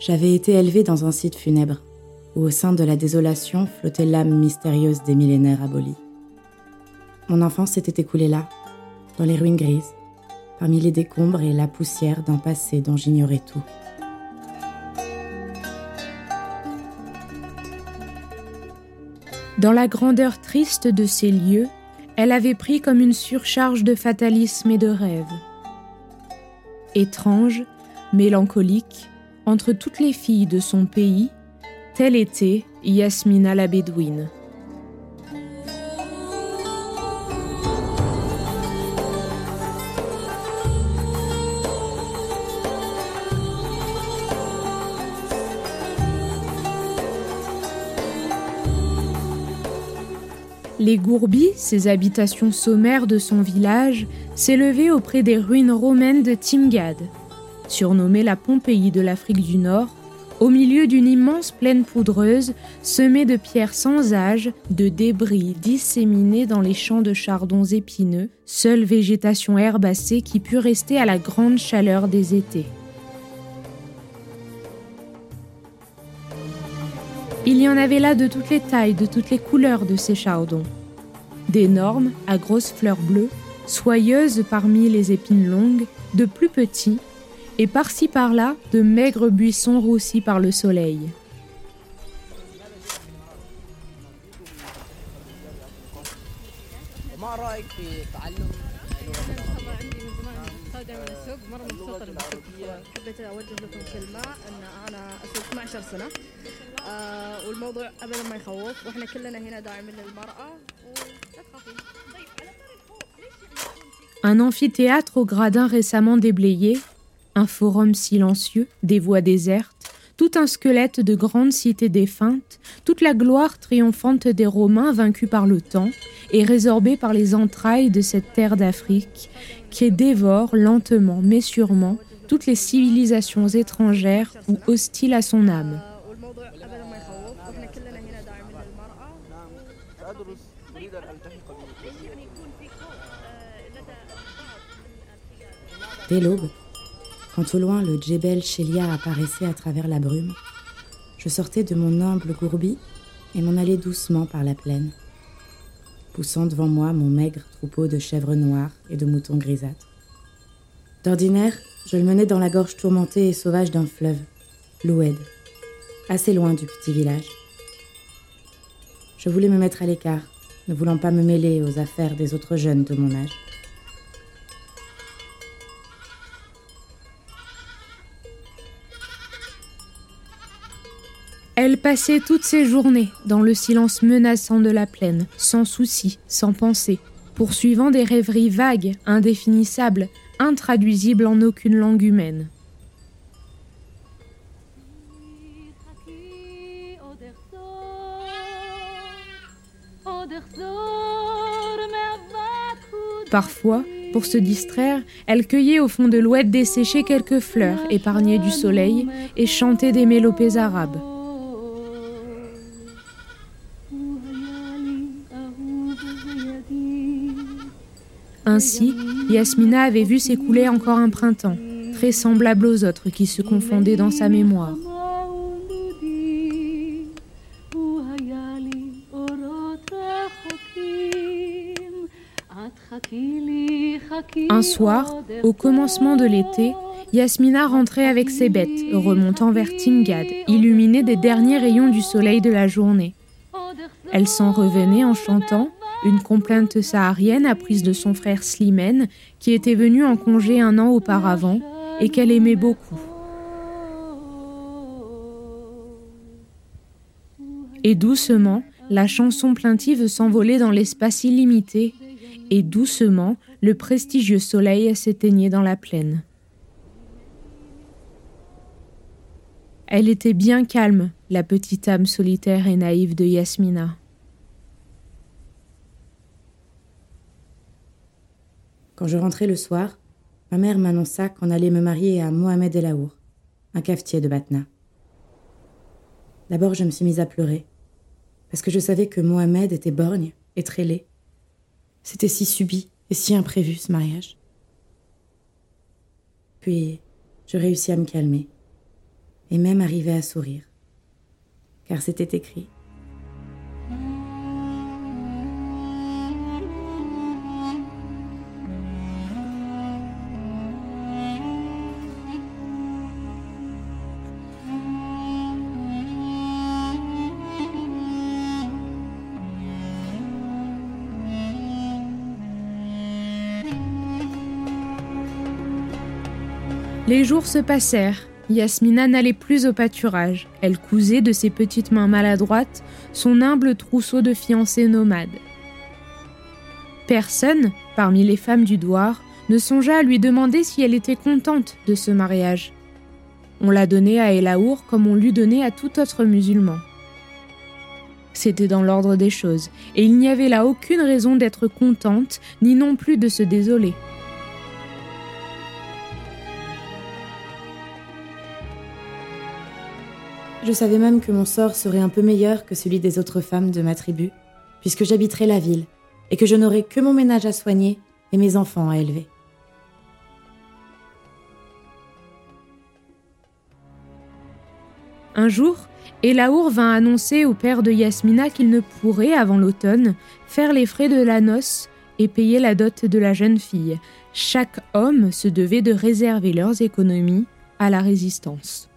J'avais été élevée dans un site funèbre, où au sein de la désolation flottait l'âme mystérieuse des millénaires abolis. Mon enfance s'était écoulée là, dans les ruines grises, parmi les décombres et la poussière d'un passé dont j'ignorais tout. Dans la grandeur triste de ces lieux, elle avait pris comme une surcharge de fatalisme et de rêve. Étrange, mélancolique, entre toutes les filles de son pays, telle était Yasmina la Bédouine. Les Gourbis, ces habitations sommaires de son village, s'élevaient auprès des ruines romaines de Timgad, surnommée la Pompéi de l'Afrique du Nord, au milieu d'une immense plaine poudreuse semée de pierres sans âge, de débris disséminés dans les champs de chardons épineux, seule végétation herbacée qui put rester à la grande chaleur des étés. Il y en avait là de toutes les tailles, de toutes les couleurs de ces chardons. D'énormes, à grosses fleurs bleues, soyeuses parmi les épines longues, de plus petits, et par-ci par-là de maigres buissons roussis par le soleil. Un amphithéâtre au gradin récemment déblayé un forum silencieux, des voies désertes, tout un squelette de grandes cités défuntes, toute la gloire triomphante des Romains vaincus par le temps et résorbés par les entrailles de cette terre d'Afrique qui dévore lentement mais sûrement toutes les civilisations étrangères ou hostiles à son âme. Dès l'aube, quand au loin le Djebel Shelia apparaissait à travers la brume, je sortais de mon humble gourbi et m'en allais doucement par la plaine, poussant devant moi mon maigre troupeau de chèvres noires et de moutons grisâtres. D'ordinaire, je le menais dans la gorge tourmentée et sauvage d'un fleuve, l'Oued, assez loin du petit village. Je voulais me mettre à l'écart, ne voulant pas me mêler aux affaires des autres jeunes de mon âge. Elle passait toutes ses journées dans le silence menaçant de la plaine, sans souci, sans pensée, poursuivant des rêveries vagues, indéfinissables, intraduisibles en aucune langue humaine. Parfois, Pour se distraire, elle cueillait au fond de l'ouette desséchée quelques fleurs épargnées du soleil et chantait des mélopées arabes. Ainsi, Yasmina avait vu s'écouler encore un printemps, très semblable aux autres qui se confondaient dans sa mémoire. Un soir, au commencement de l'été, Yasmina rentrait avec ses bêtes, remontant vers Timgad, illuminée des derniers rayons du soleil de la journée. Elle s'en revenait en chantant une complainte saharienne apprise de son frère Slimane, qui était venu en congé un an auparavant et qu'elle aimait beaucoup. Et doucement, la chanson plaintive s'envolait dans l'espace illimité, et doucement, le prestigieux soleil s'éteignait dans la plaine. Elle était bien calme, la petite âme solitaire et naïve de Yasmina. Quand je rentrais le soir, ma mère m'annonça qu'on allait me marier à Mohamed El Aour, un cafetier de Batna. D'abord, je me suis mise à pleurer, parce que je savais que Mohamed était borgne et très laid. C'était si subit et si imprévu ce mariage. Puis, je réussis à me calmer et même arriver à sourire, car c'était écrit. Les jours se passèrent. Yasmina n'allait plus au pâturage. Elle cousait de ses petites mains maladroites son humble trousseau de fiancés nomades. Personne, parmi les femmes du Douar, ne songea à lui demander si elle était contente de ce mariage. On l'a donné à Elaour comme on l'eût donné à tout autre musulman. C'était dans l'ordre des choses, et il n'y avait là aucune raison d'être contente, ni non plus de se désoler. Je savais même que mon sort serait un peu meilleur que celui des autres femmes de ma tribu, puisque j'habiterais la ville et que je n'aurais que mon ménage à soigner et mes enfants à élever. Un jour, Elaour vint annoncer au père de Yasmina qu'il ne pourrait, avant l'automne, faire les frais de la noce et payer la dot de la jeune fille. Chaque homme se devait de réserver leurs économies à la résistance.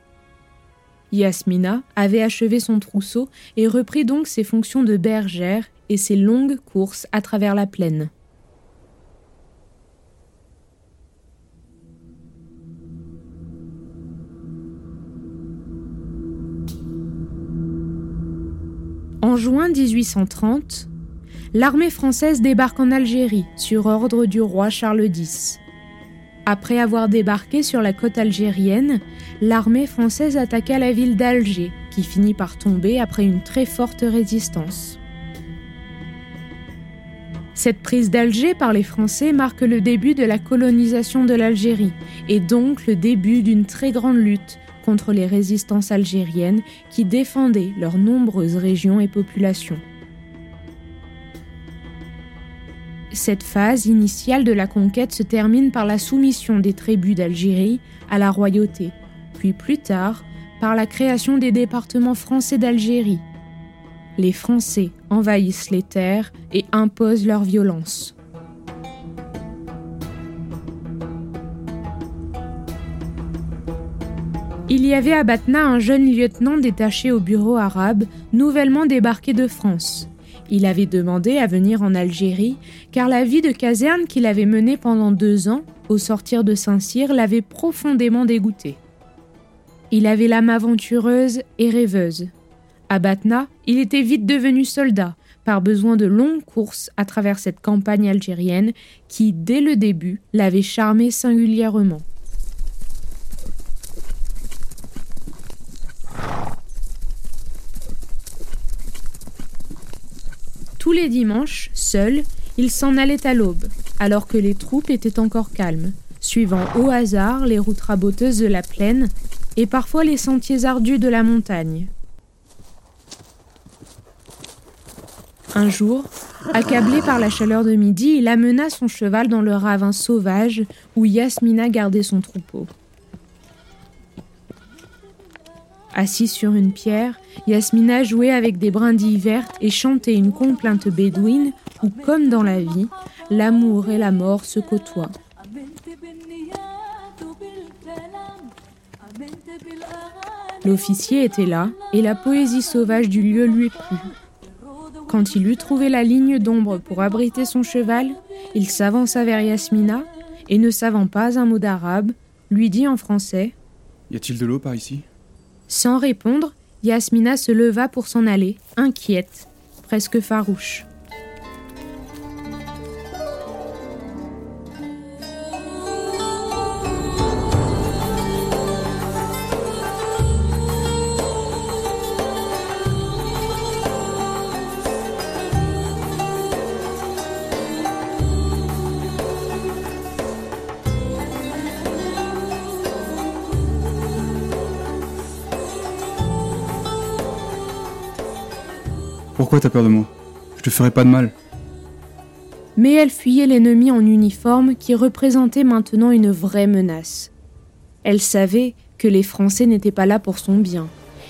Yasmina avait achevé son trousseau et reprit donc ses fonctions de bergère et ses longues courses à travers la plaine. En juin 1830, l'armée française débarque en Algérie sur ordre du roi Charles X. Après avoir débarqué sur la côte algérienne, l'armée française attaqua la ville d'Alger, qui finit par tomber après une très forte résistance. Cette prise d'Alger par les Français marque le début de la colonisation de l'Algérie et donc le début d'une très grande lutte contre les résistances algériennes qui défendaient leurs nombreuses régions et populations. Cette phase initiale de la conquête se termine par la soumission des tribus d'Algérie à la royauté, puis plus tard par la création des départements français d'Algérie. Les Français envahissent les terres et imposent leur violence. Il y avait à Batna un jeune lieutenant détaché au bureau arabe, nouvellement débarqué de France. Il avait demandé à venir en Algérie car la vie de caserne qu'il avait menée pendant deux ans au sortir de Saint-Cyr l'avait profondément dégoûté. Il avait l'âme aventureuse et rêveuse. À Batna, il était vite devenu soldat, par besoin de longues courses à travers cette campagne algérienne qui, dès le début, l'avait charmé singulièrement. Tous les dimanches, seul, il s'en allait à l'aube, alors que les troupes étaient encore calmes, suivant au hasard les routes raboteuses de la plaine et parfois les sentiers ardus de la montagne. Un jour, accablé par la chaleur de midi, il amena son cheval dans le ravin sauvage où Yasmina gardait son troupeau. Assis sur une pierre, Yasmina jouait avec des brindilles vertes et chantait une complainte bédouine où, comme dans la vie, l'amour et la mort se côtoient. L'officier était là et la poésie sauvage du lieu lui plut. Quand il eut trouvé la ligne d'ombre pour abriter son cheval, il s'avança vers Yasmina et, ne savant pas un mot d'arabe, lui dit en français Y a-t-il de l'eau par ici? Sans répondre, Yasmina se leva pour s'en aller, inquiète, presque farouche. Pourquoi t'as peur de moi Je te ferai pas de mal. Mais elle fuyait l'ennemi en uniforme qui représentait maintenant une vraie menace. Elle savait que les Français n'étaient pas là pour son bien.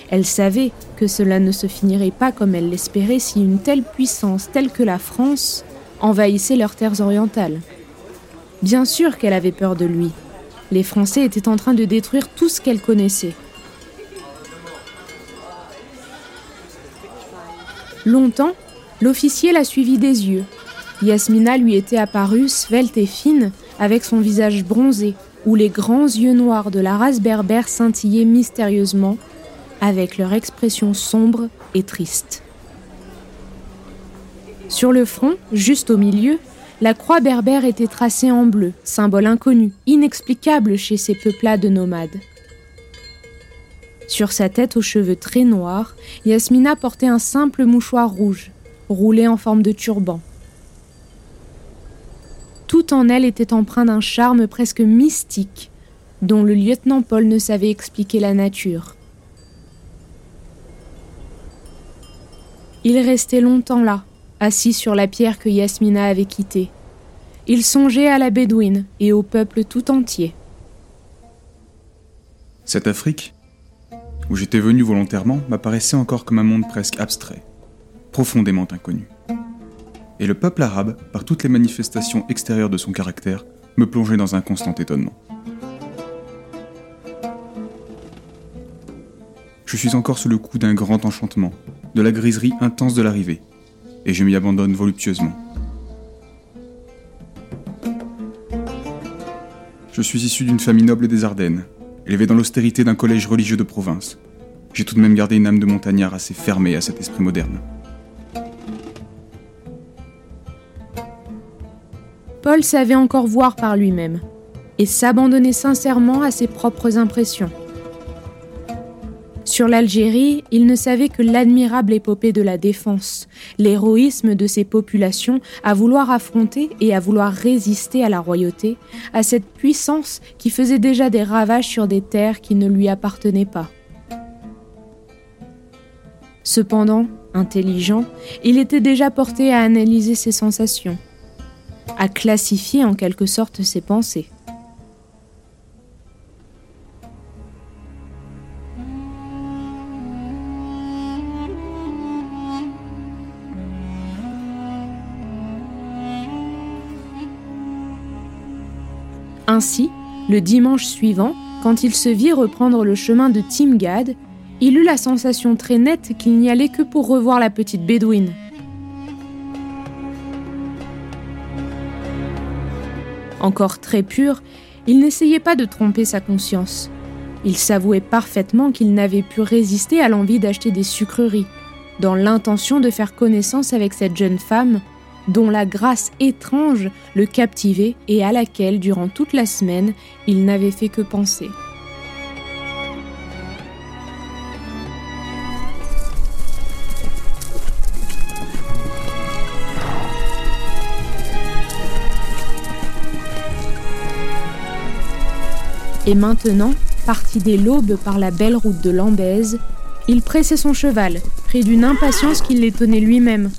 Elle savait que cela ne se finirait pas comme elle l'espérait si une telle puissance telle que la France envahissait leurs terres orientales. Bien sûr qu'elle avait peur de lui. Les Français étaient en train de détruire tout ce qu'elle connaissait. Longtemps, l'officier la suivit des yeux. Yasmina lui était apparue svelte et fine, avec son visage bronzé, où les grands yeux noirs de la race berbère scintillaient mystérieusement, avec leur expression sombre et triste. Sur le front, juste au milieu, la croix berbère était tracée en bleu, symbole inconnu, inexplicable chez ces peuplades nomades. Sur sa tête aux cheveux très noirs, Yasmina portait un simple mouchoir rouge, roulé en forme de turban. Tout en elle était empreint d'un charme presque mystique, dont le lieutenant Paul ne savait expliquer la nature. Il restait longtemps là, assis sur la pierre que Yasmina avait quittée. Il songeait à la Bédouine et au peuple tout entier. Cette Afrique, où j'étais venu volontairement, m'apparaissait encore comme un monde presque abstrait, profondément inconnu. Et le peuple arabe, par toutes les manifestations extérieures de son caractère, me plongeait dans un constant étonnement. Je suis encore sous le coup d'un grand enchantement, de la griserie intense de l'arrivée, et je m'y abandonne voluptueusement. Je suis issu d'une famille noble des Ardennes, Élevé dans l'austérité d'un collège religieux de province, j'ai tout de même gardé une âme de montagnard assez fermée à cet esprit moderne. Paul savait encore voir par lui-même et s'abandonnait sincèrement à ses propres impressions. Sur l'Algérie, il ne savait que l'admirable épopée de la défense, l'héroïsme de ces populations à vouloir affronter et à vouloir résister à la royauté, à cette puissance qui faisait déjà des ravages sur des terres qui ne lui appartenaient pas. Cependant, intelligent, il était déjà porté à analyser ses sensations, à classifier en quelque sorte ses pensées. Ainsi, le dimanche suivant, quand il se vit reprendre le chemin de Timgad, il eut la sensation très nette qu'il n'y allait que pour revoir la petite bédouine. Encore très pur, il n'essayait pas de tromper sa conscience. Il s'avouait parfaitement qu'il n'avait pu résister à l'envie d'acheter des sucreries, dans l'intention de faire connaissance avec cette jeune femme dont la grâce étrange le captivait et à laquelle, durant toute la semaine, il n'avait fait que penser. Et maintenant, parti dès l'aube par la belle route de Lambèze, il pressait son cheval, pris d'une impatience qui l'étonnait lui-même.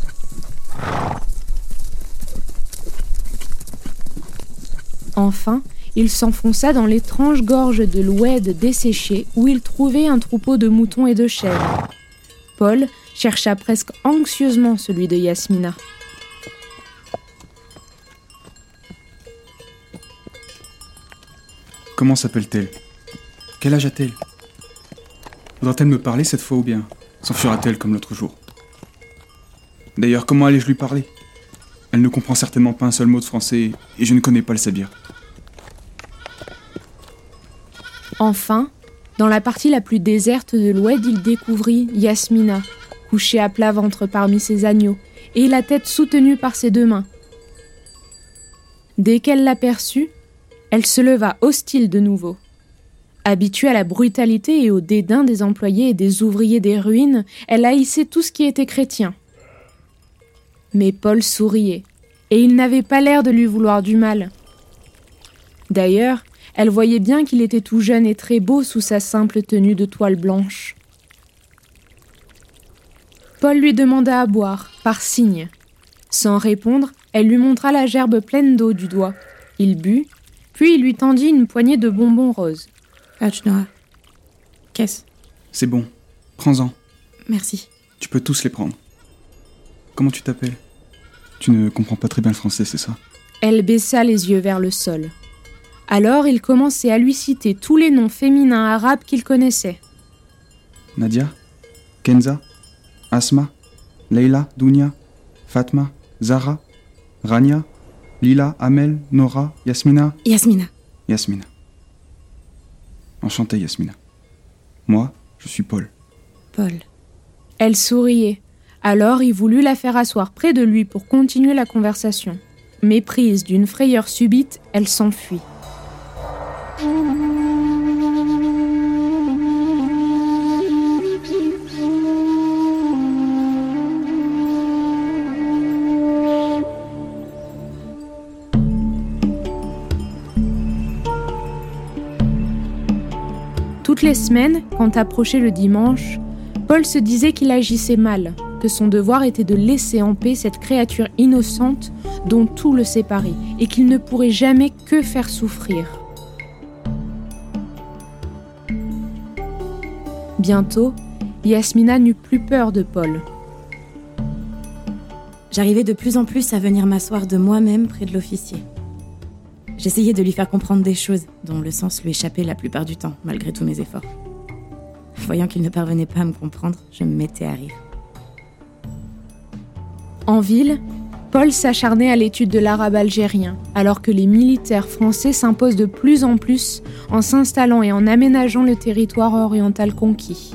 Enfin, il s'enfonça dans l'étrange gorge de l'Oued desséchée où il trouvait un troupeau de moutons et de chèvres. Paul chercha presque anxieusement celui de Yasmina. Comment s'appelle-t-elle? Quel âge a-t-elle? Voudra-t-elle me parler cette fois ou bien? S'enfuira-t-elle comme l'autre jour? D'ailleurs, comment allais-je lui parler? Elle ne comprend certainement pas un seul mot de français et je ne connais pas le sabir. Enfin, dans la partie la plus déserte de l'Oued, il découvrit Yasmina, couchée à plat ventre parmi ses agneaux, et la tête soutenue par ses deux mains. Dès qu'elle l'aperçut, elle se leva hostile de nouveau. Habituée à la brutalité et au dédain des employés et des ouvriers des ruines, elle haïssait tout ce qui était chrétien. Mais Paul souriait, et il n'avait pas l'air de lui vouloir du mal. D'ailleurs, elle voyait bien qu'il était tout jeune et très beau sous sa simple tenue de toile blanche. Paul lui demanda à boire, par signe. Sans répondre, elle lui montra la gerbe pleine d'eau du doigt. Il but, puis il lui tendit une poignée de bonbons roses. Ajnoa. Qu'est-ce? C'est bon, prends-en. Merci. Tu peux tous les prendre. Comment tu t'appelles? Tu ne comprends pas très bien le français, c'est ça? Elle baissa les yeux vers le sol. Alors il commençait à lui citer tous les noms féminins arabes qu'il connaissait. Nadia Kenza Asma Leila Dounia Fatma Zara Rania Lila Amel Nora Yasmina Yasmina. Yasmina. Enchanté Yasmina. Moi, je suis Paul. Paul. Elle souriait. Alors il voulut la faire asseoir près de lui pour continuer la conversation. Méprise d'une frayeur subite, elle s'enfuit. Toutes les semaines, quand approchait le dimanche, Paul se disait qu'il agissait mal, que son devoir était de laisser en paix cette créature innocente dont tout le séparait et qu'il ne pourrait jamais que faire souffrir. Bientôt, Yasmina n'eut plus peur de Paul. J'arrivais de plus en plus à venir m'asseoir de moi-même près de l'officier. J'essayais de lui faire comprendre des choses dont le sens lui échappait la plupart du temps, malgré tous mes efforts. Voyant qu'il ne parvenait pas à me comprendre, je me mettais à rire. En ville, Paul s'acharnait à l'étude de l'arabe algérien, alors que les militaires français s'imposent de plus en plus en s'installant et en aménageant le territoire oriental conquis.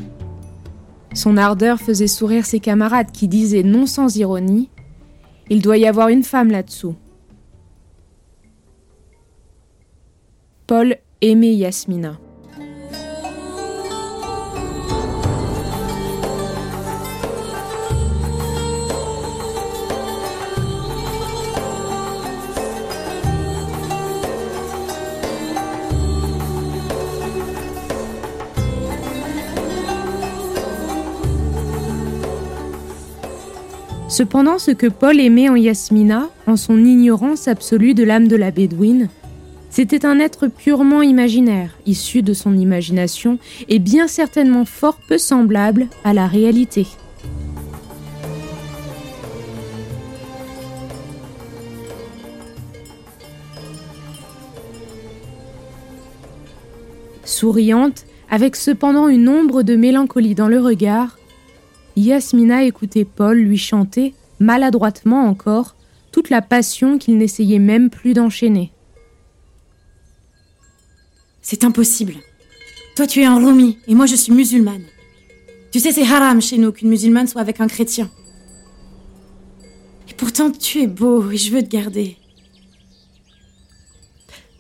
Son ardeur faisait sourire ses camarades qui disaient non sans ironie Il doit y avoir une femme là-dessous. Paul aimait Yasmina. Cependant, ce que Paul aimait en Yasmina, en son ignorance absolue de l'âme de la Bédouine, c'était un être purement imaginaire, issu de son imagination et bien certainement fort peu semblable à la réalité. Souriante, avec cependant une ombre de mélancolie dans le regard, Yasmina écoutait Paul lui chanter, maladroitement encore, toute la passion qu'il n'essayait même plus d'enchaîner. C'est impossible. Toi, tu es un Roumi et moi, je suis musulmane. Tu sais, c'est haram chez nous qu'une musulmane soit avec un chrétien. Et pourtant, tu es beau et je veux te garder.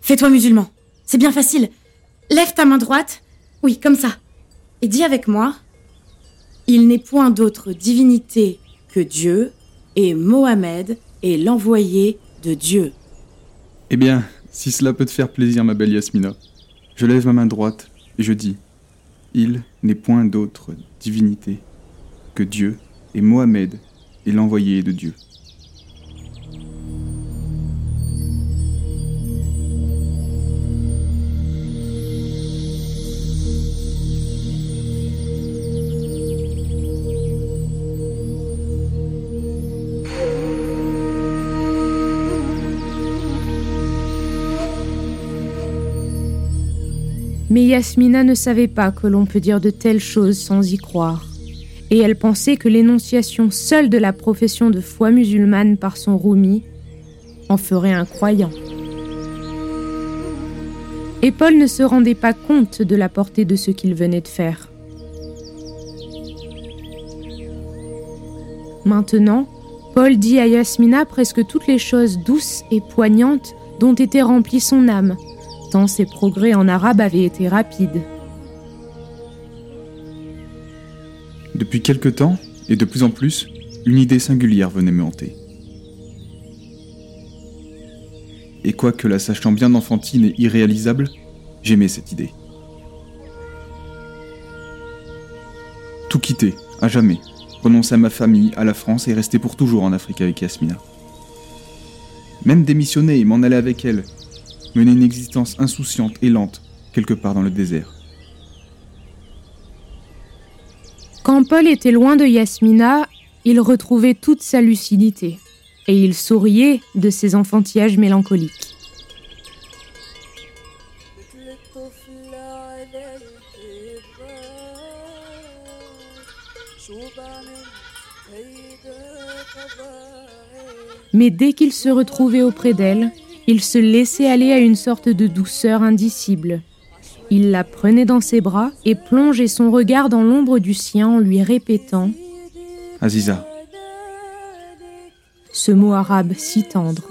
Fais-toi musulman. C'est bien facile. Lève ta main droite. Oui, comme ça. Et dis avec moi. Il n'est point d'autre divinité que Dieu, et Mohammed est l'envoyé de Dieu. Eh bien, si cela peut te faire plaisir, ma belle Yasmina, Je lève ma main droite et je dis Il n'est point d'autre divinité que Dieu et Mohamed est l'envoyé de Dieu. Mais Yasmina ne savait pas que l'on peut dire de telles choses sans y croire. Et elle pensait que l'énonciation seule de la profession de foi musulmane par son Rumi en ferait un croyant. Et Paul ne se rendait pas compte de la portée de ce qu'il venait de faire. Maintenant, Paul dit à Yasmina presque toutes les choses douces et poignantes dont était remplie son âme, ses progrès en arabe avaient été rapides. Depuis quelque temps, et de plus en plus, une idée singulière venait me hanter. Et quoique la sachant bien enfantine et irréalisable, j'aimais cette idée. Tout quitter, à jamais, renoncer à ma famille, à la France et rester pour toujours en Afrique avec Yasmina. Même démissionner et m'en aller avec elle, mener une existence insouciante et lente quelque part dans le désert. Quand Paul était loin de Yasmina, il retrouvait toute sa lucidité et il souriait de ses enfantillages mélancoliques. Mais dès qu'il se retrouvait auprès d'elle, il se laissait aller à une sorte de douceur indicible. Il la prenait dans ses bras et plongeait son regard dans l'ombre du sien en lui répétant Aziza. Ce mot arabe si tendre.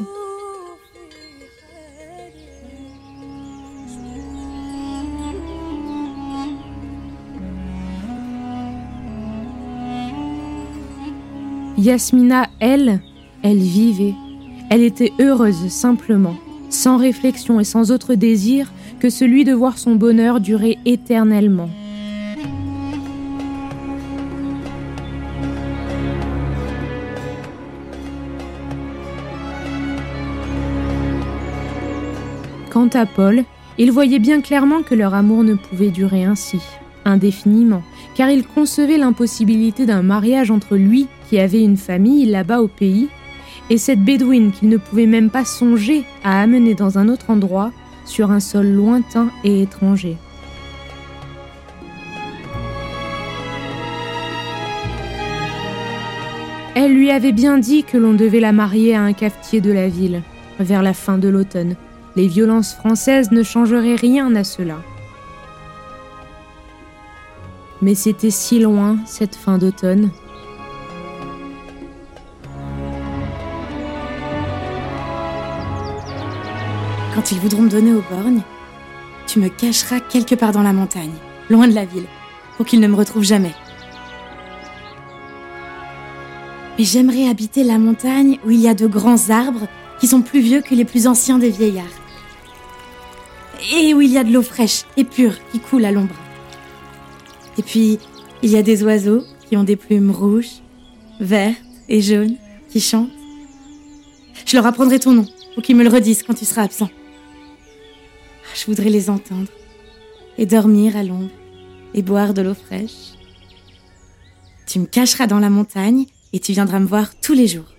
Yasmina, elle, elle vivait. Elle était heureuse simplement, sans réflexion et sans autre désir que celui de voir son bonheur durer éternellement. Quant à Paul, il voyait bien clairement que leur amour ne pouvait durer ainsi, indéfiniment, car il concevait l'impossibilité d'un mariage entre lui, qui avait une famille là-bas au pays, et cette bédouine qu'il ne pouvait même pas songer à amener dans un autre endroit, sur un sol lointain et étranger. Elle lui avait bien dit que l'on devait la marier à un cafetier de la ville, vers la fin de l'automne. Les violences françaises ne changeraient rien à cela. Mais c'était si loin, cette fin d'automne. Quand ils voudront me donner aux borgnes, tu me cacheras quelque part dans la montagne, loin de la ville, pour qu'ils ne me retrouvent jamais. Mais j'aimerais habiter la montagne où il y a de grands arbres qui sont plus vieux que les plus anciens des vieillards. Et où il y a de l'eau fraîche et pure qui coule à l'ombre. Et puis, il y a des oiseaux qui ont des plumes rouges, vertes et jaunes qui chantent. Je leur apprendrai ton nom pour qu'ils me le redisent quand tu seras absent. Je voudrais les entendre et dormir à l'ombre et boire de l'eau fraîche. Tu me cacheras dans la montagne et tu viendras me voir tous les jours.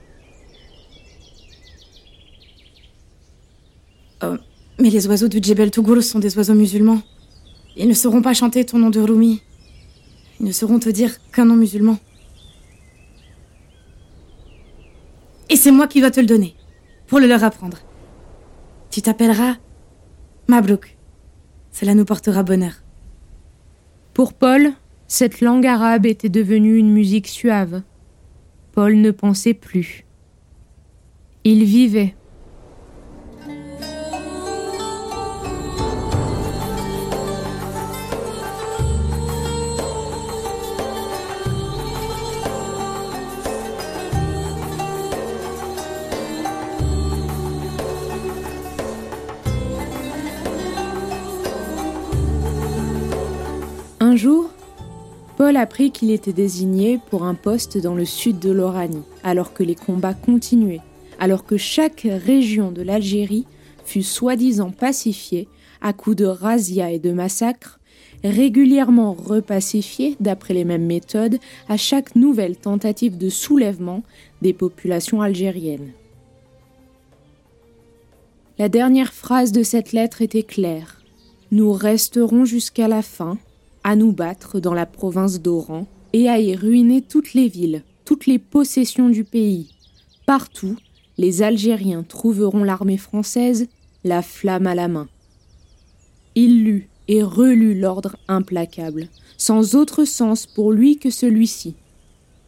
Oh, mais les oiseaux du Djebel Tougoul sont des oiseaux musulmans. Ils ne sauront pas chanter ton nom de Rumi. Ils ne sauront te dire qu'un nom musulman. Et c'est moi qui dois te le donner, pour le leur apprendre. Tu t'appelleras Mabrouk. Cela nous portera bonheur. Pour Paul, cette langue arabe était devenue une musique suave. Paul ne pensait plus. Il vivait. Un jour, Paul apprit qu'il était désigné pour un poste dans le sud de l'Oranie, alors que les combats continuaient, alors que chaque région de l'Algérie fut soi-disant pacifiée à coups de razzias et de massacres, régulièrement repacifiée d'après les mêmes méthodes à chaque nouvelle tentative de soulèvement des populations algériennes. La dernière phrase de cette lettre était claire. Nous resterons jusqu'à la fin, à nous battre dans la province d'Oran et à y ruiner toutes les villes, toutes les possessions du pays. Partout, les Algériens trouveront l'armée française la flamme à la main. Il lut et relut l'ordre implacable, sans autre sens pour lui que celui-ci.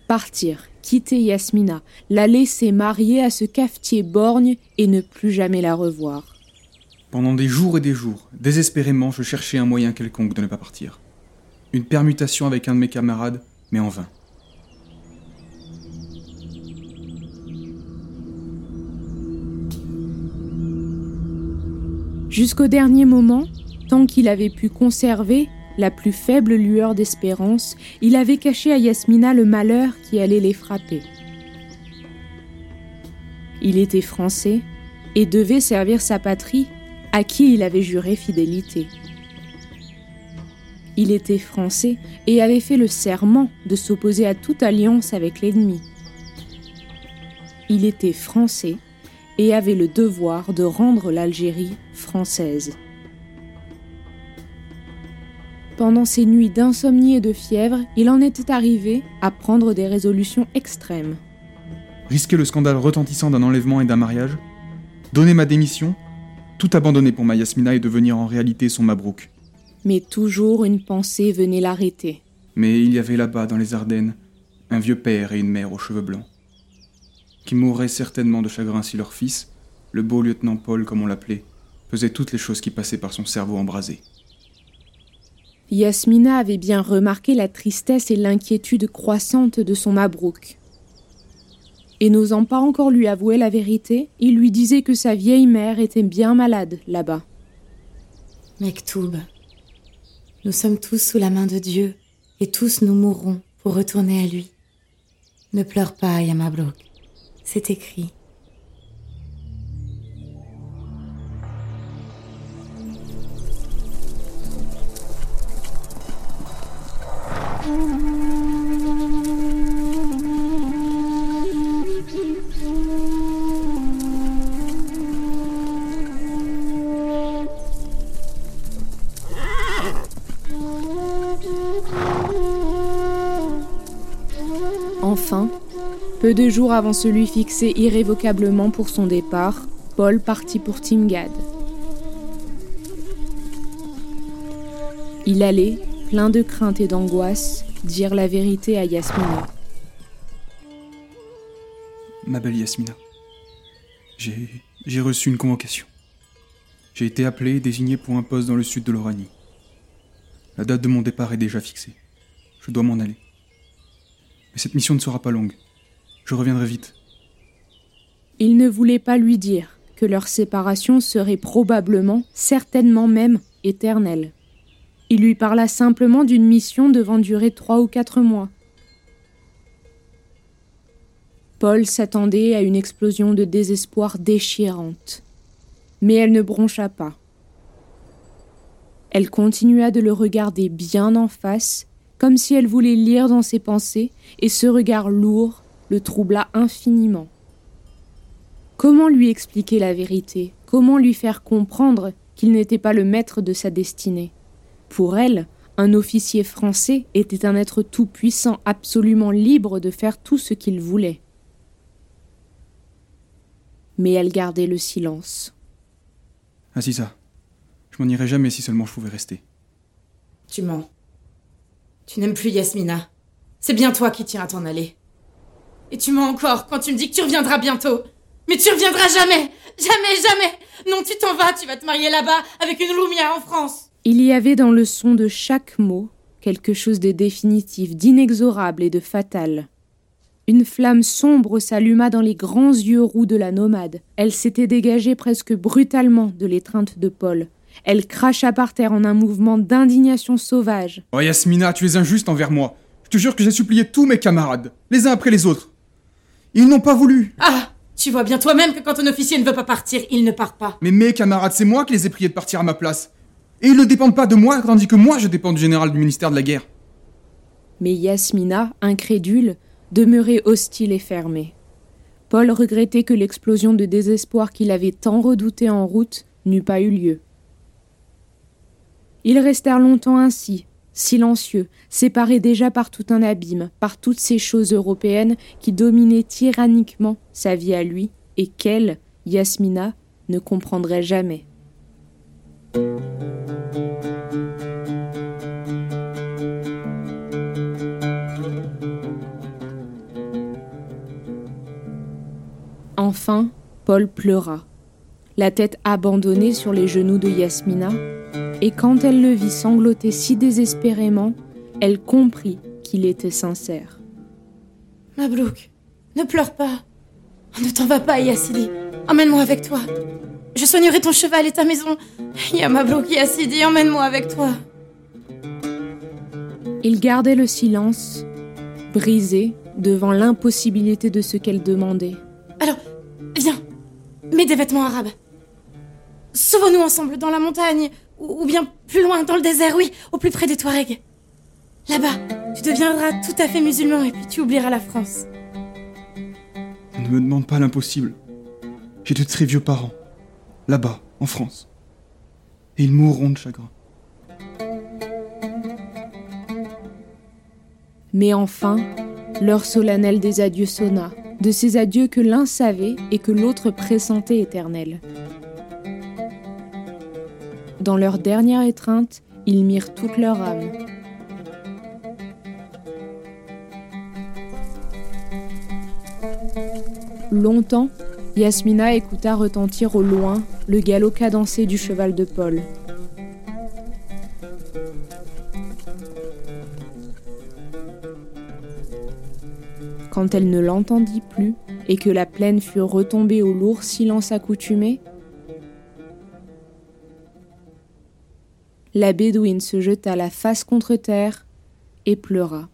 Partir, quitter Yasmina, la laisser marier à ce cafetier borgne et ne plus jamais la revoir. Pendant des jours et des jours, désespérément, je cherchais un moyen quelconque de ne pas partir. Une permutation avec un de mes camarades, mais en vain. Jusqu'au dernier moment, tant qu'il avait pu conserver la plus faible lueur d'espérance, il avait caché à Yasmina le malheur qui allait les frapper. Il était français et devait servir sa patrie à qui il avait juré fidélité. Il était français et avait fait le serment de s'opposer à toute alliance avec l'ennemi. Il était français et avait le devoir de rendre l'Algérie française. Pendant ces nuits d'insomnie et de fièvre, il en était arrivé à prendre des résolutions extrêmes. Risquer le scandale retentissant d'un enlèvement et d'un mariage? Donner ma démission? Tout abandonner pour ma Yasmina et devenir en réalité son Mabrouk? Mais toujours une pensée venait l'arrêter. Mais il y avait là-bas, dans les Ardennes, un vieux père et une mère aux cheveux blancs qui mourraient certainement de chagrin si leur fils, le beau lieutenant Paul comme on l'appelait, faisait toutes les choses qui passaient par son cerveau embrasé. Yasmina avait bien remarqué la tristesse et l'inquiétude croissante de son Mabrouk. Et n'osant pas encore lui avouer la vérité, il lui disait que sa vieille mère était bien malade là-bas. Mektoub, nous sommes tous sous la main de Dieu et tous nous mourrons pour retourner à lui. Ne pleure pas, Yamabrouk. C'est écrit. Peu de jours avant celui fixé irrévocablement pour son départ, Paul partit pour Tingad. Il allait, plein de crainte et d'angoisse, dire la vérité à Yasmina. Ma belle Yasmina, j'ai reçu une convocation. J'ai été appelé et désigné pour un poste dans le sud de l'Oranie. La date de mon départ est déjà fixée. Je dois m'en aller. Mais cette mission ne sera pas longue. Je reviendrai vite. Il ne voulait pas lui dire que leur séparation serait probablement, certainement même, éternelle. Il lui parla simplement d'une mission devant durer trois ou quatre mois. Paul s'attendait à une explosion de désespoir déchirante. Mais elle ne broncha pas. Elle continua de le regarder bien en face, comme si elle voulait lire dans ses pensées, et ce regard lourd le troubla infiniment. Comment lui expliquer la vérité? Comment lui faire comprendre qu'il n'était pas le maître de sa destinée? Pour elle, un officier français était un être tout-puissant, absolument libre de faire tout ce qu'il voulait. Mais elle gardait le silence. ça. je m'en irai jamais si seulement je pouvais rester. Tu mens. Tu n'aimes plus Yasmina. C'est bien toi qui tiens à t'en aller. Et tu mens encore quand tu me dis que tu reviendras bientôt. Mais tu reviendras jamais Jamais, jamais Non, tu t'en vas, tu vas te marier là-bas avec une Lumia en France Il y avait dans le son de chaque mot quelque chose de définitif, d'inexorable et de fatal. Une flamme sombre s'alluma dans les grands yeux roux de la nomade. Elle s'était dégagée presque brutalement de l'étreinte de Paul. Elle cracha par terre en un mouvement d'indignation sauvage. Oh Yasmina, tu es injuste envers moi. Je te jure que j'ai supplié tous mes camarades, les uns après les autres. Ils n'ont pas voulu. Ah Tu vois bien toi-même que quand un officier ne veut pas partir, il ne part pas. Mais mes camarades, c'est moi qui les ai priés de partir à ma place. Et ils ne dépendent pas de moi, tandis que moi je dépends du général du ministère de la Guerre. Mais Yasmina, incrédule, demeurait hostile et fermée. Paul regrettait que l'explosion de désespoir qu'il avait tant redoutée en route n'eût pas eu lieu. Ils restèrent longtemps ainsi, silencieux, séparés déjà par tout un abîme, par toutes ces choses européennes qui dominaient tyranniquement sa vie à lui et qu'elle, Yasmina, ne comprendrait jamais. Enfin, Paul pleura, la tête abandonnée sur les genoux de Yasmina, et quand elle le vit sangloter si désespérément, elle comprit qu'il était sincère. Mabrouk, ne pleure pas. Ne t'en va pas, Yassidi. Emmène-moi avec toi. Je soignerai ton cheval et ta maison. Ya Mabrouk, Yassidi, emmène-moi avec toi. Il gardait le silence, brisé devant l'impossibilité de ce qu'elle demandait. Alors, viens, mets des vêtements arabes. Sauvons-nous ensemble dans la montagne, ou, bien plus loin dans le désert, oui, au plus près des Touaregs. Là-bas, tu deviendras tout à fait musulman et puis tu oublieras la France. Ne me demande pas l'impossible. J'ai de très vieux parents, là-bas, en France. Et ils mourront de chagrin. Mais enfin, l'heure solennelle des adieux sonna, de ces adieux que l'un savait et que l'autre pressentait éternels. Dans leur dernière étreinte, ils mirent toute leur âme. Longtemps, Yasmina écouta retentir au loin le galop cadencé du cheval de Paul. Quand elle ne l'entendit plus et que la plaine fut retombée au lourd silence accoutumé, la bédouine se jeta la face contre terre et pleura.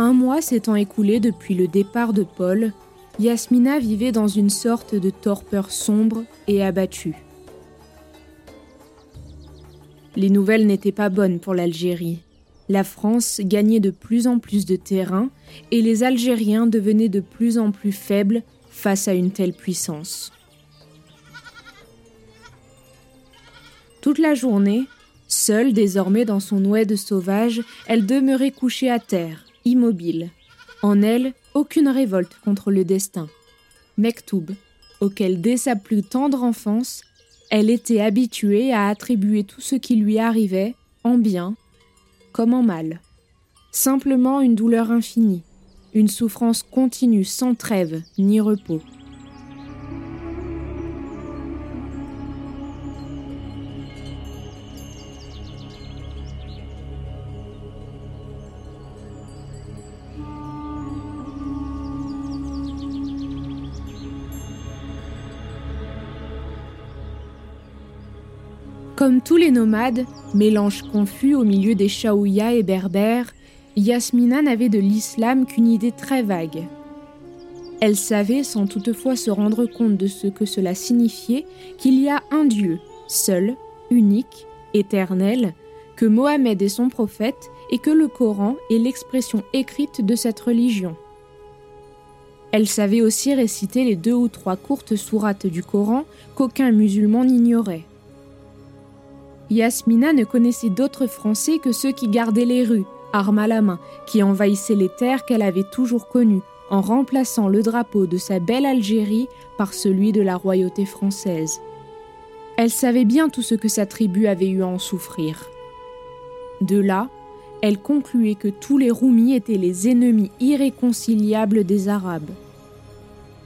Un mois s'étant écoulé depuis le départ de Paul, Yasmina vivait dans une sorte de torpeur sombre et abattue. Les nouvelles n'étaient pas bonnes pour l'Algérie. La France gagnait de plus en plus de terrain et les Algériens devenaient de plus en plus faibles face à une telle puissance. Toute la journée, seule désormais dans son oued sauvage, elle demeurait couchée à terre, immobile. En elle, aucune révolte contre le destin. Mektoub, auquel dès sa plus tendre enfance, elle était habituée à attribuer tout ce qui lui arrivait, en bien comme en mal. Simplement une douleur infinie, une souffrance continue sans trêve ni repos. Comme tous les nomades, mélange confus au milieu des Chaouïas et Berbères, Yasmina n'avait de l'islam qu'une idée très vague. Elle savait, sans toutefois se rendre compte de ce que cela signifiait, qu'il y a un Dieu, seul, unique, éternel, que Mohammed est son prophète et que le Coran est l'expression écrite de cette religion. Elle savait aussi réciter les deux ou trois courtes sourates du Coran qu'aucun musulman n'ignorait. Yasmina ne connaissait d'autres Français que ceux qui gardaient les rues, armes à la main, qui envahissaient les terres qu'elle avait toujours connues, en remplaçant le drapeau de sa belle Algérie par celui de la royauté française. Elle savait bien tout ce que sa tribu avait eu à en souffrir. De là, elle concluait que tous les Roumis étaient les ennemis irréconciliables des Arabes.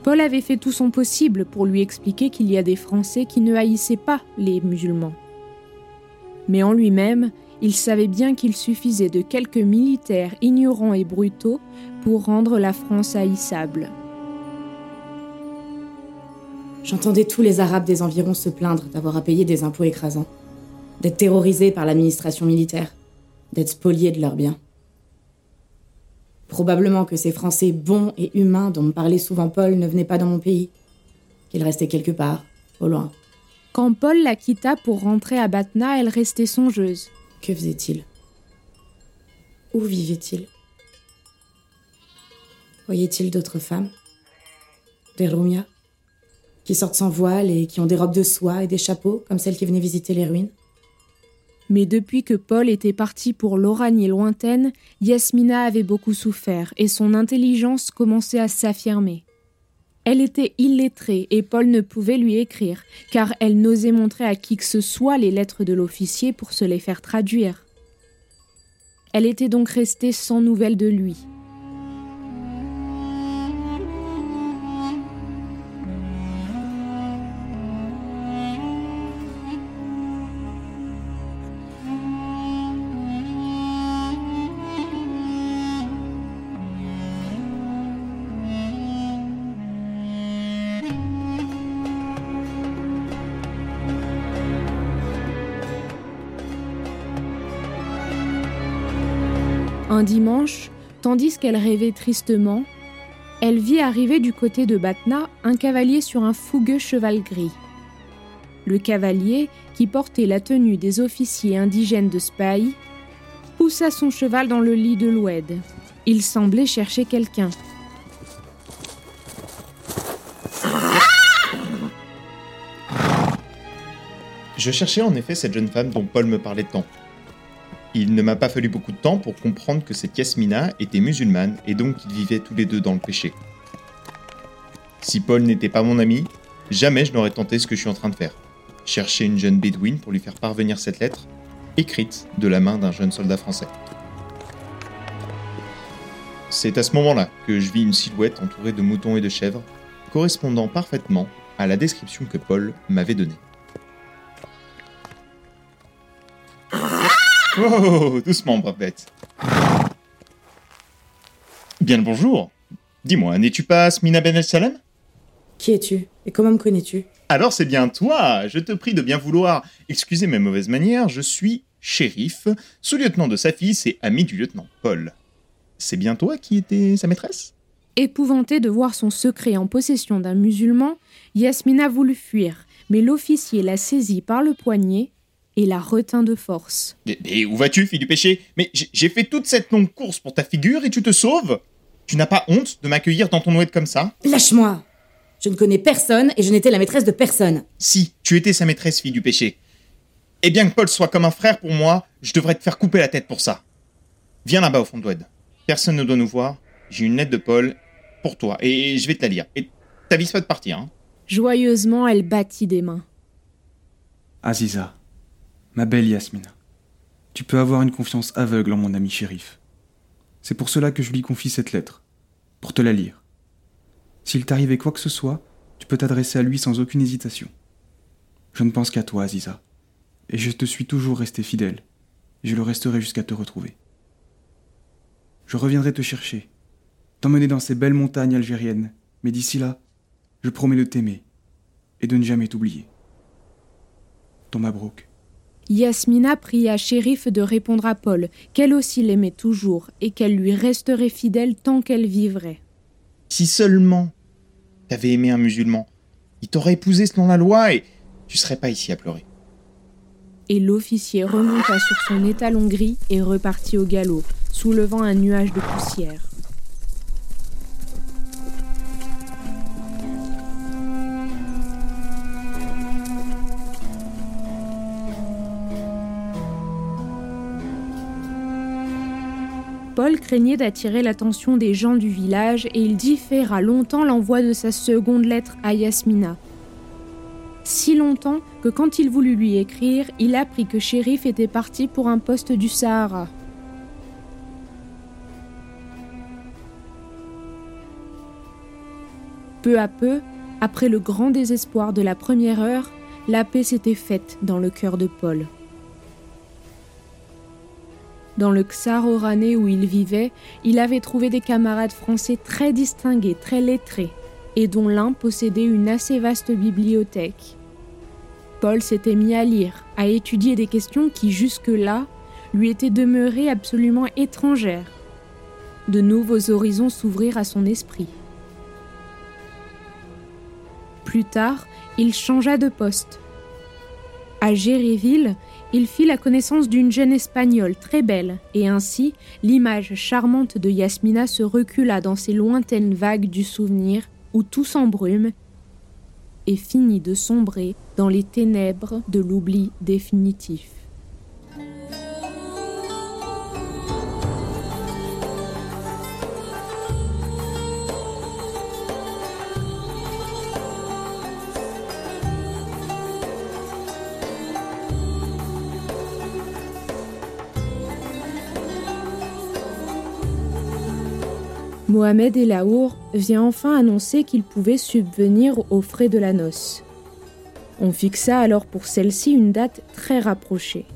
Paul avait fait tout son possible pour lui expliquer qu'il y a des Français qui ne haïssaient pas les musulmans. Mais en lui-même, il savait bien qu'il suffisait de quelques militaires ignorants et brutaux pour rendre la France haïssable. J'entendais tous les Arabes des environs se plaindre d'avoir à payer des impôts écrasants, d'être terrorisés par l'administration militaire, d'être spoliés de leurs biens. Probablement que ces Français bons et humains dont me parlait souvent Paul ne venaient pas dans mon pays, qu'ils restaient quelque part, au loin. Quand Paul la quitta pour rentrer à Batna, elle restait songeuse. Que faisait-il? Où vivait-il? Voyait-il d'autres femmes? Des Rumia Qui sortent sans voile et qui ont des robes de soie et des chapeaux, comme celles qui venaient visiter les ruines? Mais depuis que Paul était parti pour l'Oranie lointaine, Yasmina avait beaucoup souffert et son intelligence commençait à s'affirmer. Elle était illettrée et Paul ne pouvait lui écrire, car elle n'osait montrer à qui que ce soit les lettres de l'officier pour se les faire traduire. Elle était donc restée sans nouvelles de lui. Un dimanche, tandis qu'elle rêvait tristement, elle vit arriver du côté de Batna un cavalier sur un fougueux cheval gris. Le cavalier, qui portait la tenue des officiers indigènes de Spahi, poussa son cheval dans le lit de l'Oued. Il semblait chercher quelqu'un. Je cherchais en effet cette jeune femme dont Paul me parlait tant. Il ne m'a pas fallu beaucoup de temps pour comprendre que cette Yasmina était musulmane et donc qu'ils vivaient tous les deux dans le péché. Si Paul n'était pas mon ami, jamais je n'aurais tenté ce que je suis en train de faire. Chercher une jeune bédouine pour lui faire parvenir cette lettre, écrite de la main d'un jeune soldat français. C'est à ce moment-là que je vis une silhouette entourée de moutons et de chèvres, correspondant parfaitement à la description que Paul m'avait donnée. Oh, doucement, brave bête. Bien le bonjour. Dis-moi, n'es-tu pas Smina Ben El Salem Qui es-tu? Et comment me connais-tu? Alors c'est bien toi. Je te prie de bien vouloir excuser mes mauvaises manières. Je suis shérif, sous-lieutenant de sa fille et ami du lieutenant Paul. C'est bien toi qui étais sa maîtresse? Épouvantée de voir son secret en possession d'un musulman, Yasmina voulut fuir, mais l'officier la saisit par le poignet et la retint de force. Mais, mais où vas-tu, fille du péché? Mais j'ai fait toute cette longue course pour ta figure et tu te sauves Tu n'as pas honte de m'accueillir dans ton oued comme ça? Lâche-moi Je ne connais personne et je n'étais la maîtresse de personne. Si, tu étais sa maîtresse, fille du péché. Et bien que Paul soit comme un frère pour moi, je devrais te faire couper la tête pour ça. Viens là-bas au fond de l'oued. Personne ne doit nous voir. J'ai une lettre de Paul pour toi et je vais te la lire. Et t'avises pas de partir, hein Joyeusement, elle battit des mains. Aziza, ma belle Yasmina, tu peux avoir une confiance aveugle en mon ami shérif. C'est pour cela que je lui confie cette lettre, pour te la lire. S'il t'arrivait quoi que ce soit, tu peux t'adresser à lui sans aucune hésitation. Je ne pense qu'à toi, Aziza, et je te suis toujours resté fidèle, je le resterai jusqu'à te retrouver. Je reviendrai te chercher, t'emmener dans ces belles montagnes algériennes, mais d'ici là, je promets de t'aimer et de ne jamais t'oublier. Ton Mabrouk. Yasmina pria Shérif de répondre à Paul qu'elle aussi l'aimait toujours et qu'elle lui resterait fidèle tant qu'elle vivrait. Si seulement t'avais aimé un musulman, il t'aurait épousé selon la loi et tu serais pas ici à pleurer. Et l'officier remonta sur son étalon gris et repartit au galop, soulevant un nuage de poussière. Paul craignait d'attirer l'attention des gens du village et il différa longtemps l'envoi de sa seconde lettre à Yasmina. Si longtemps que quand il voulut lui écrire, il apprit que Shérif était parti pour un poste du Sahara. Peu à peu, après le grand désespoir de la première heure, la paix s'était faite dans le cœur de Paul. Dans le Xar où il vivait, il avait trouvé des camarades français très distingués, très lettrés, et dont l'un possédait une assez vaste bibliothèque. Paul s'était mis à lire, à étudier des questions qui jusque-là lui étaient demeurées absolument étrangères. De nouveaux horizons s'ouvrirent à son esprit. Plus tard, il changea de poste. À Géréville, il fit la connaissance d'une jeune espagnole très belle, et ainsi l'image charmante de Yasmina se recula dans ces lointaines vagues du souvenir où tout s'embrume et finit de sombrer dans les ténèbres de l'oubli définitif. Mohamed Elaour vient enfin annoncer qu'il pouvait subvenir aux frais de la noce. On fixa alors pour celle-ci une date très rapprochée.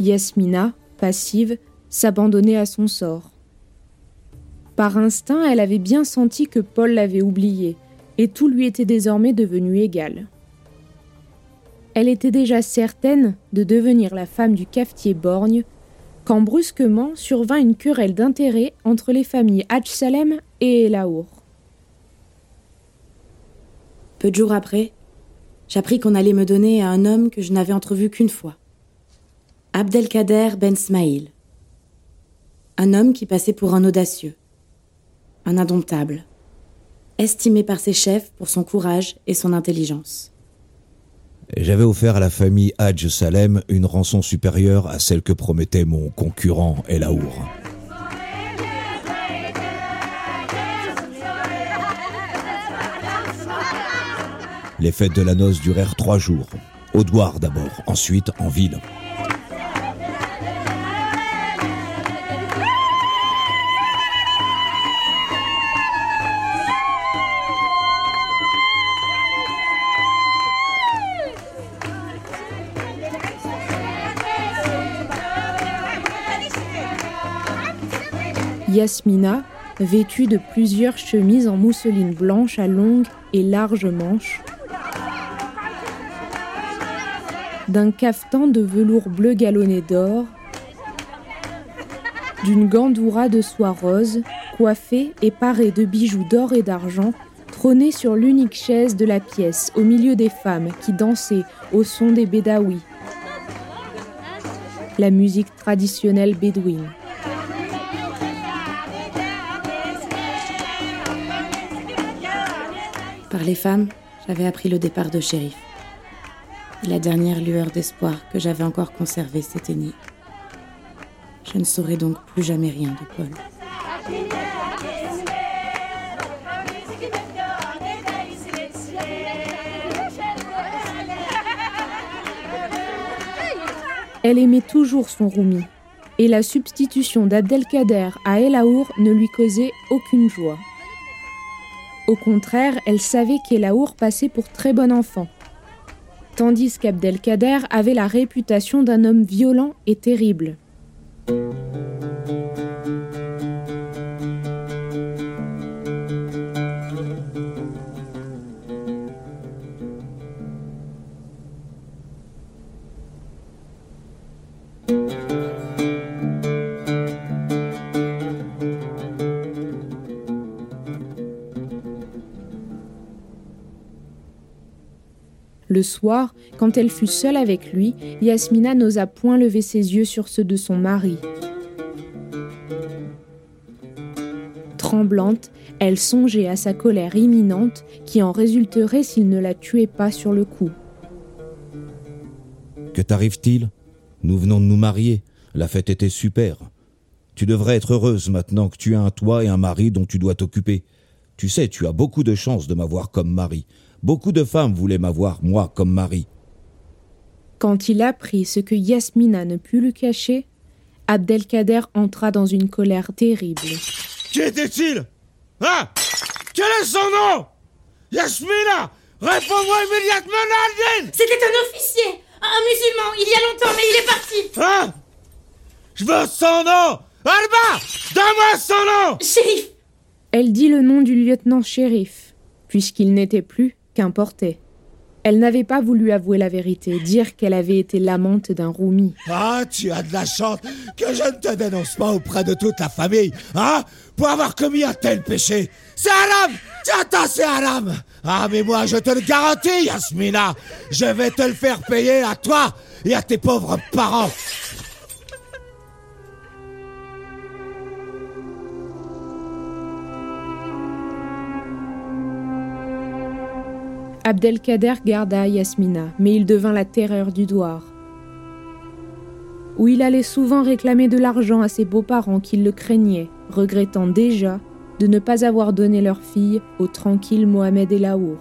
Yasmina, passive, s'abandonnait à son sort. Par instinct, elle avait bien senti que Paul l'avait oubliée, et tout lui était désormais devenu égal. Elle était déjà certaine de devenir la femme du cafetier borgne quand brusquement survint une querelle d'intérêt entre les familles Hadj Salem et Elaour. Peu de jours après, j'appris qu'on allait me donner à un homme que je n'avais entrevu qu'une fois. Abdelkader Ben Smaïl. Un homme qui passait pour un audacieux, un indomptable, estimé par ses chefs pour son courage et son intelligence. J'avais offert à la famille Hadj Salem une rançon supérieure à celle que promettait mon concurrent El Aour. Les fêtes de la noce durèrent trois jours. Au Douar d'abord, ensuite en ville. Yasmina, vêtue de plusieurs chemises en mousseline blanche à longues et larges manches, d'un cafetan de velours bleu galonné d'or, d'une gandoura de soie rose, coiffée et parée de bijoux d'or et d'argent, trônait sur l'unique chaise de la pièce, au milieu des femmes qui dansaient au son des bédaouis, la musique traditionnelle bédouine. Par les femmes, j'avais appris le départ de shérif. Et la dernière lueur d'espoir que j'avais encore conservée s'éteignit. Je ne saurais donc plus jamais rien de Paul. Elle aimait toujours son roumi, et la substitution d'Abdelkader à El Aour ne lui causait aucune joie. Au contraire, elle savait qu'Elaour passait pour très bon enfant, tandis qu'Abdelkader avait la réputation d'un homme violent et terrible. Le soir, quand elle fut seule avec lui, Yasmina n'osa point lever ses yeux sur ceux de son mari. Tremblante, elle songeait à sa colère imminente qui en résulterait s'il ne la tuait pas sur le coup. Que t'arrive-t-il? Nous venons de nous marier. La fête était super. Tu devrais être heureuse maintenant que tu as un toit et un mari dont tu dois t'occuper. Tu sais, tu as beaucoup de chance de m'avoir comme mari. Beaucoup de femmes voulaient m'avoir, moi, comme mari. Quand il apprit ce que Yasmina ne put lui cacher, Abdelkader entra dans une colère terrible. Qui était-il? Hein? Quel est son nom? Yasmina! Réponds-moi immédiatement, Nardine C'était un officier Un musulman, il y a longtemps, mais il est parti. Hein? Je veux son nom! Alba! Donne-moi son nom! Shérif! Elle dit le nom du lieutenant shérif, puisqu'il n'était plus qu'importé. Elle n'avait pas voulu avouer la vérité, dire qu'elle avait été l'amante d'un roumi. Ah, tu as de la chance que je ne te dénonce pas auprès de toute la famille, hein Pour avoir commis un tel péché. C'est haram attends, c'est haram Ah, mais moi, je te le garantis, Yasmina Je vais te le faire payer à toi et à tes pauvres parents Abdelkader garda Yasmina, mais il devint la terreur du douar. Où il allait souvent réclamer de l'argent à ses beaux-parents qui le craignaient, regrettant déjà de ne pas avoir donné leur fille au tranquille Mohamed Elaour.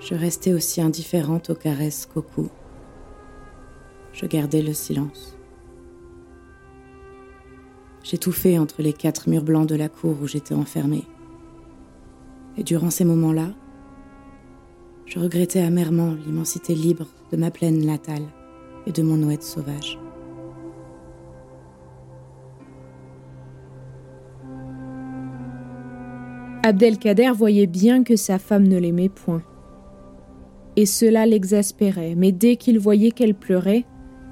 Je restais aussi indifférente aux caresses qu'au cou. Je gardais le silence. J'étouffais entre les quatre murs blancs de la cour où j'étais enfermée. Et durant ces moments-là, je regrettais amèrement l'immensité libre de ma plaine natale et de mon ouette sauvage. Abdelkader voyait bien que sa femme ne l'aimait point. Et cela l'exaspérait, mais dès qu'il voyait qu'elle pleurait,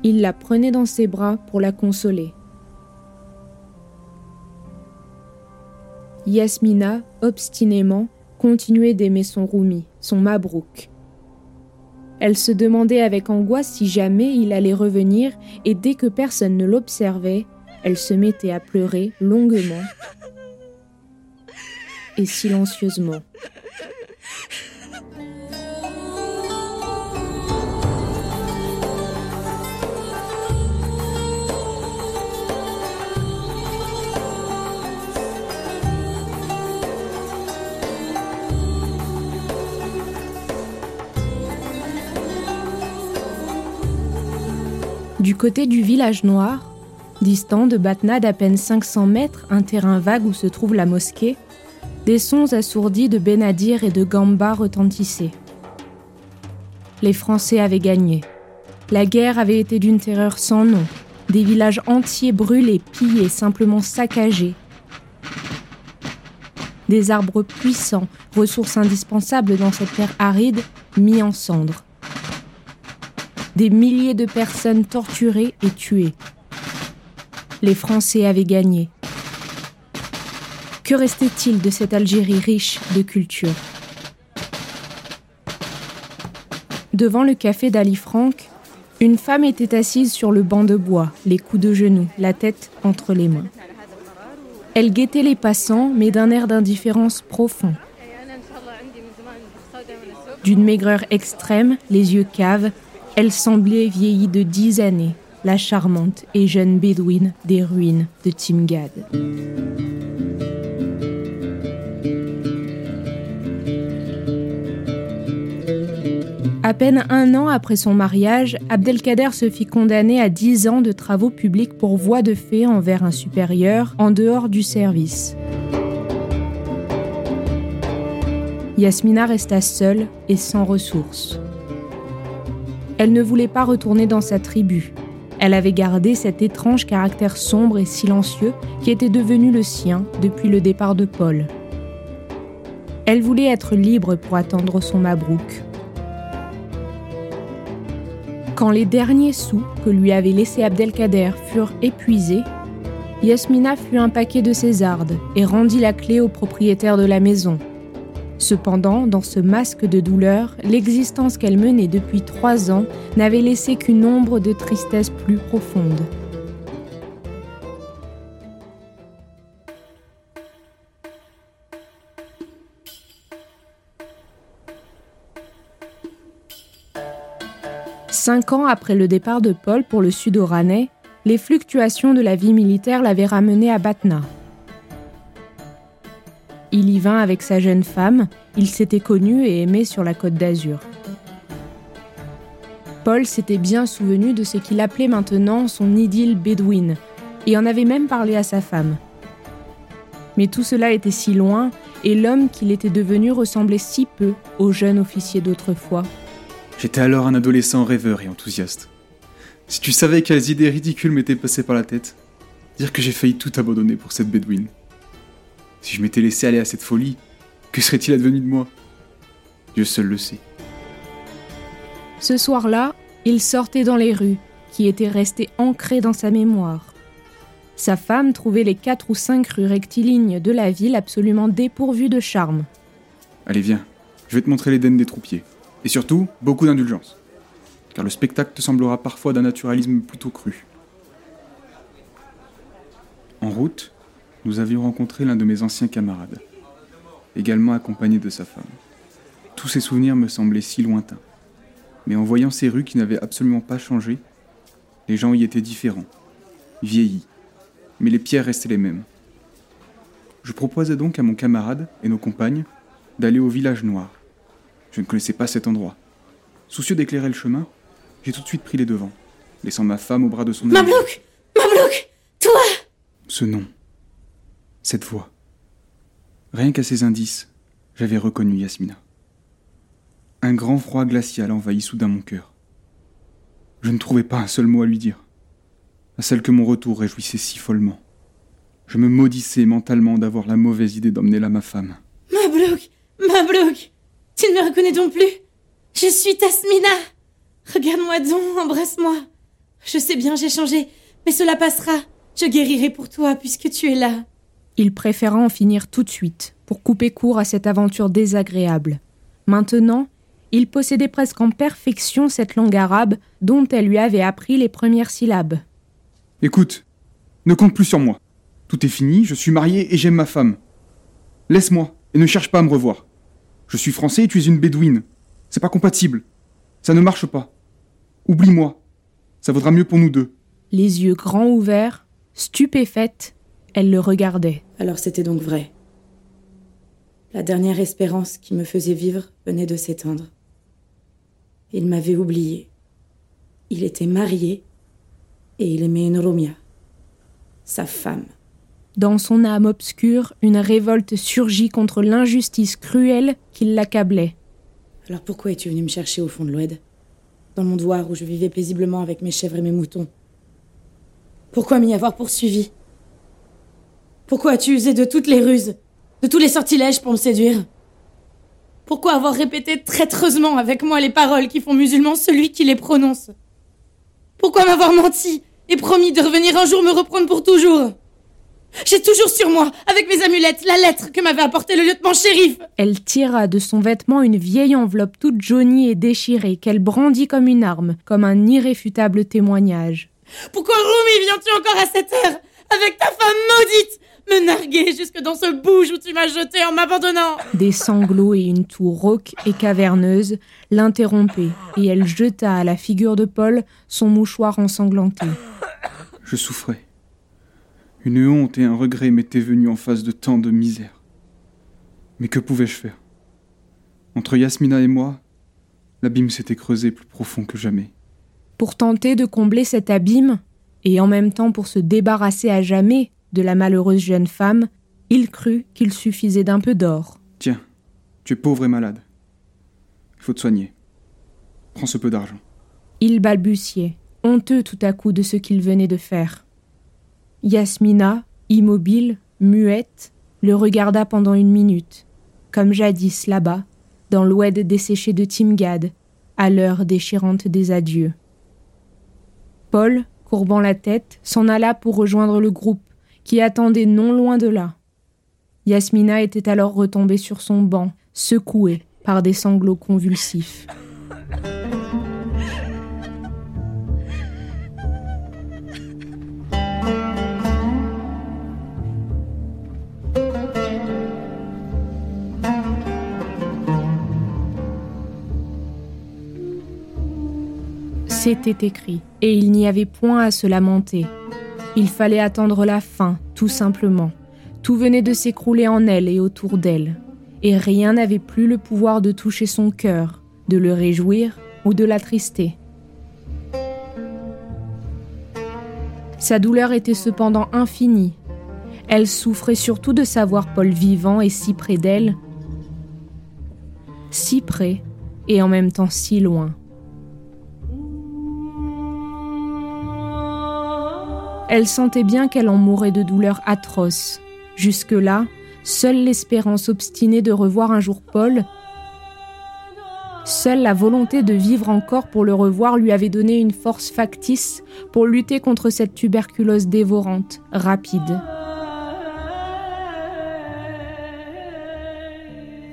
il la prenait dans ses bras pour la consoler. Yasmina, obstinément, continuait d'aimer son Roumi, son Mabrouk. Elle se demandait avec angoisse si jamais il allait revenir, et dès que personne ne l'observait, elle se mettait à pleurer longuement et silencieusement. Du côté du village noir, distant de Batna d'à peine 500 mètres, un terrain vague où se trouve la mosquée, des sons assourdis de Benadir et de Gamba retentissaient. Les Français avaient gagné. La guerre avait été d'une terreur sans nom. Des villages entiers brûlés, pillés, simplement saccagés. Des arbres puissants, ressources indispensables dans cette terre aride, mis en cendres des milliers de personnes torturées et tuées. Les Français avaient gagné. Que restait-il de cette Algérie riche de culture? Devant le café d'Ali Franck, une femme était assise sur le banc de bois, les coups de genoux, la tête entre les mains. Elle guettait les passants, mais d'un air d'indifférence profond. D'une maigreur extrême, les yeux caves, elle semblait vieillie de dix années, la charmante et jeune bédouine des ruines de Timgad. À peine un an après son mariage, Abdelkader se fit condamner à dix ans de travaux publics pour voie de fait envers un supérieur en dehors du service. Yasmina resta seule et sans ressources. Elle ne voulait pas retourner dans sa tribu. Elle avait gardé cet étrange caractère sombre et silencieux qui était devenu le sien depuis le départ de Paul. Elle voulait être libre pour attendre son Mabrouk. Quand les derniers sous que lui avait laissés Abdelkader furent épuisés, Yasmina fut un paquet de Césardes et rendit la clé au propriétaire de la maison, Cependant, dans ce masque de douleur, l'existence qu'elle menait depuis trois ans n'avait laissé qu'une ombre de tristesse plus profonde. Cinq ans après le départ de Paul pour le sud oranais, les fluctuations de la vie militaire l'avaient ramené à Batna, il y vint avec sa jeune femme, ils s'étaient connus et aimés sur la côte d'Azur. Paul s'était bien souvenu de ce qu'il appelait maintenant son idylle bédouine, et en avait même parlé à sa femme. Mais tout cela était si loin, et l'homme qu'il était devenu ressemblait si peu au jeune officier d'autrefois. J'étais alors un adolescent rêveur et enthousiaste. Si tu savais quelles idées ridicules m'étaient passées par la tête, dire que j'ai failli tout abandonner pour cette bédouine. Si je m'étais laissé aller à cette folie, que serait-il advenu de moi? Dieu seul le sait. Ce soir-là, il sortait dans les rues, qui étaient restées ancrées dans sa mémoire. Sa femme trouvait les quatre ou cinq rues rectilignes de la ville absolument dépourvues de charme. Allez, viens, je vais te montrer l'Éden des troupiers. Et surtout, beaucoup d'indulgence. Car le spectacle te semblera parfois d'un naturalisme plutôt cru. En route, nous avions rencontré l'un de mes anciens camarades, également accompagné de sa femme. Tous ces souvenirs me semblaient si lointains. Mais en voyant ces rues qui n'avaient absolument pas changé, les gens y étaient différents, vieillis, mais les pierres restaient les mêmes. Je proposai donc à mon camarade et nos compagnes d'aller au village noir. Je ne connaissais pas cet endroit. Soucieux d'éclairer le chemin, j'ai tout de suite pris les devants, laissant ma femme au bras de son ami. Mablouk Mablouk Toi Ce nom, cette voix. Rien qu'à ces indices, j'avais reconnu Yasmina. Un grand froid glacial envahit soudain mon cœur. Je ne trouvais pas un seul mot à lui dire, à celle que mon retour réjouissait si follement. Je me maudissais mentalement d'avoir la mauvaise idée d'emmener là ma femme. Mablouk Mablouk Tu ne me reconnais donc plus Je suis Tasmina Regarde-moi donc, embrasse-moi Je sais bien, j'ai changé, mais cela passera. Je guérirai pour toi puisque tu es là. Il préféra en finir tout de suite, pour couper court à cette aventure désagréable. Maintenant, il possédait presque en perfection cette langue arabe dont elle lui avait appris les premières syllabes. Écoute, ne compte plus sur moi. Tout est fini, je suis marié et j'aime ma femme. Laisse-moi et ne cherche pas à me revoir. Je suis français et tu es une bédouine. C'est pas compatible. Ça ne marche pas. Oublie-moi. Ça vaudra mieux pour nous deux. Les yeux grands ouverts, stupéfaite, elle le regardait. Alors c'était donc vrai. La dernière espérance qui me faisait vivre venait de s'éteindre. Il m'avait oublié. Il était marié et il aimait une Romia, sa femme. Dans son âme obscure, une révolte surgit contre l'injustice cruelle qui l'accablait. Alors pourquoi es-tu venu me chercher au fond de l'Oued? Dans mon devoir où je vivais paisiblement avec mes chèvres et mes moutons Pourquoi m'y avoir poursuivi? Pourquoi as-tu usé de toutes les ruses, de tous les sortilèges pour me séduire? Pourquoi avoir répété traîtreusement avec moi les paroles qui font musulman celui qui les prononce? Pourquoi m'avoir menti et promis de revenir un jour me reprendre pour toujours? J'ai toujours sur moi, avec mes amulettes, la lettre que m'avait apportée le lieutenant shérif. Elle tira de son vêtement une vieille enveloppe toute jaunie et déchirée qu'elle brandit comme une arme, comme un irréfutable témoignage. Pourquoi Rumi viens-tu encore à cette heure Avec ta femme maudite? Me narguer jusque dans ce bouge où tu m'as jeté en m'abandonnant Des sanglots et une toux rauque et caverneuse l'interrompaient, et elle jeta à la figure de Paul son mouchoir ensanglanté. Je souffrais. Une honte et un regret m'étaient venus en face de tant de misère. Mais que pouvais-je faire? Entre Yasmina et moi, l'abîme s'était creusé plus profond que jamais. Pour tenter de combler cet abîme, et en même temps pour se débarrasser à jamais de la malheureuse jeune femme, il crut qu'il suffisait d'un peu d'or. Tiens, tu es pauvre et malade. Il faut te soigner. Prends ce peu d'argent. Il balbutiait, honteux tout à coup de ce qu'il venait de faire. Yasmina, immobile, muette, le regarda pendant une minute, comme jadis là-bas, dans l'oued desséché de Timgad, à l'heure déchirante des adieux. Paul, courbant la tête, s'en alla pour rejoindre le groupe, qui attendait non loin de là. Yasmina était alors retombée sur son banc, secouée par des sanglots convulsifs. C'était écrit, et il n'y avait point à se lamenter. Il fallait attendre la fin, tout simplement. Tout venait de s'écrouler en elle et autour d'elle, et rien n'avait plus le pouvoir de toucher son cœur, de le réjouir ou de l'attrister. Sa douleur était cependant infinie. Elle souffrait surtout de savoir Paul vivant et si près d'elle, si près et en même temps si loin. Elle sentait bien qu'elle en mourait de douleurs atroces. Jusque-là, seule l'espérance obstinée de revoir un jour Paul, seule la volonté de vivre encore pour le revoir lui avait donné une force factice pour lutter contre cette tuberculose dévorante, rapide.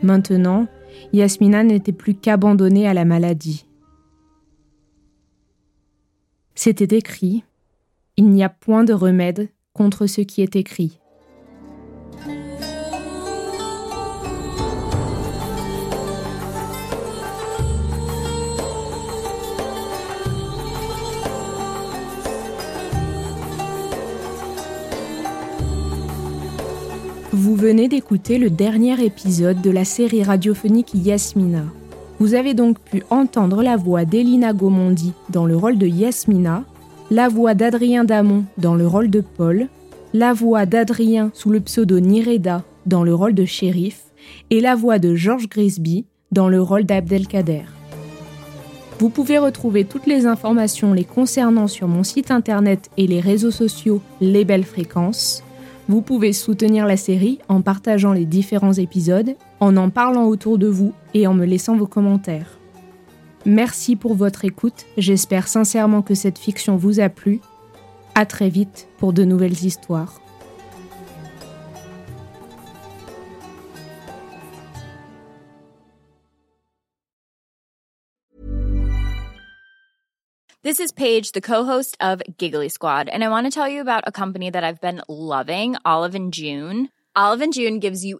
Maintenant, Yasmina n'était plus qu'abandonnée à la maladie. C'était écrit Il n'y a point de remède contre ce qui est écrit. Vous venez d'écouter le dernier épisode de la série radiophonique Yasmina. Vous avez donc pu entendre la voix d'Elina Gomondi dans le rôle de Yasmina, la voix d'Adrien Damon dans le rôle de Paul, la voix d'Adrien sous le pseudo Nireda dans le rôle de shérif et la voix de George Grisby dans le rôle d'Abdelkader. Vous pouvez retrouver toutes les informations les concernant sur mon site internet et les réseaux sociaux Les Belles Fréquences. Vous pouvez soutenir la série en partageant les différents épisodes, en en parlant autour de vous et en me laissant vos commentaires. Merci pour votre écoute, j'espère sincèrement que cette fiction vous a plu. À très vite pour de nouvelles histoires. This is Paige, the co-host of Giggly Squad, and I want to tell you about a company that I've been loving, Olive and June. Olive and June gives you